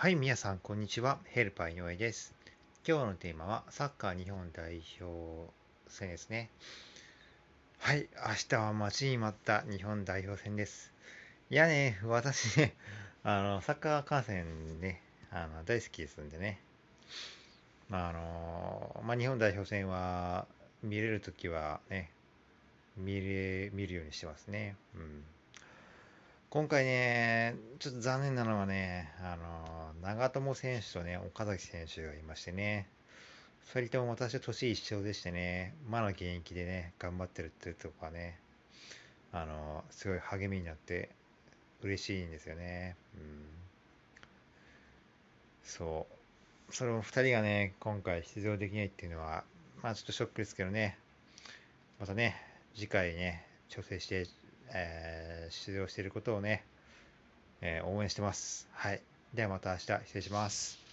はい、皆さん、こんにちは。ヘルパー井上です。今日のテーマは、サッカー日本代表戦ですね。はい、明日は待ちに待った日本代表戦です。いやね、私ね、あの、サッカー観戦ね、あの大好きですんでね。まあ、あの、まあ、日本代表戦は、見れるときはね、見れ、見るようにしてますね。うん。今回ね、ちょっと残念なのはね、あの、長友選手とね、岡崎選手がいましてね、二人とも私と年一緒でしてね、まだ現役でね、頑張ってるっていうとこはね、あの、すごい励みになって嬉しいんですよね。うん。そう。それも二人がね、今回出場できないっていうのは、まあちょっとショックですけどね、またね、次回ね、調整して、えー出場していることをね、えー応援してます。はい。ではまた明日失礼します。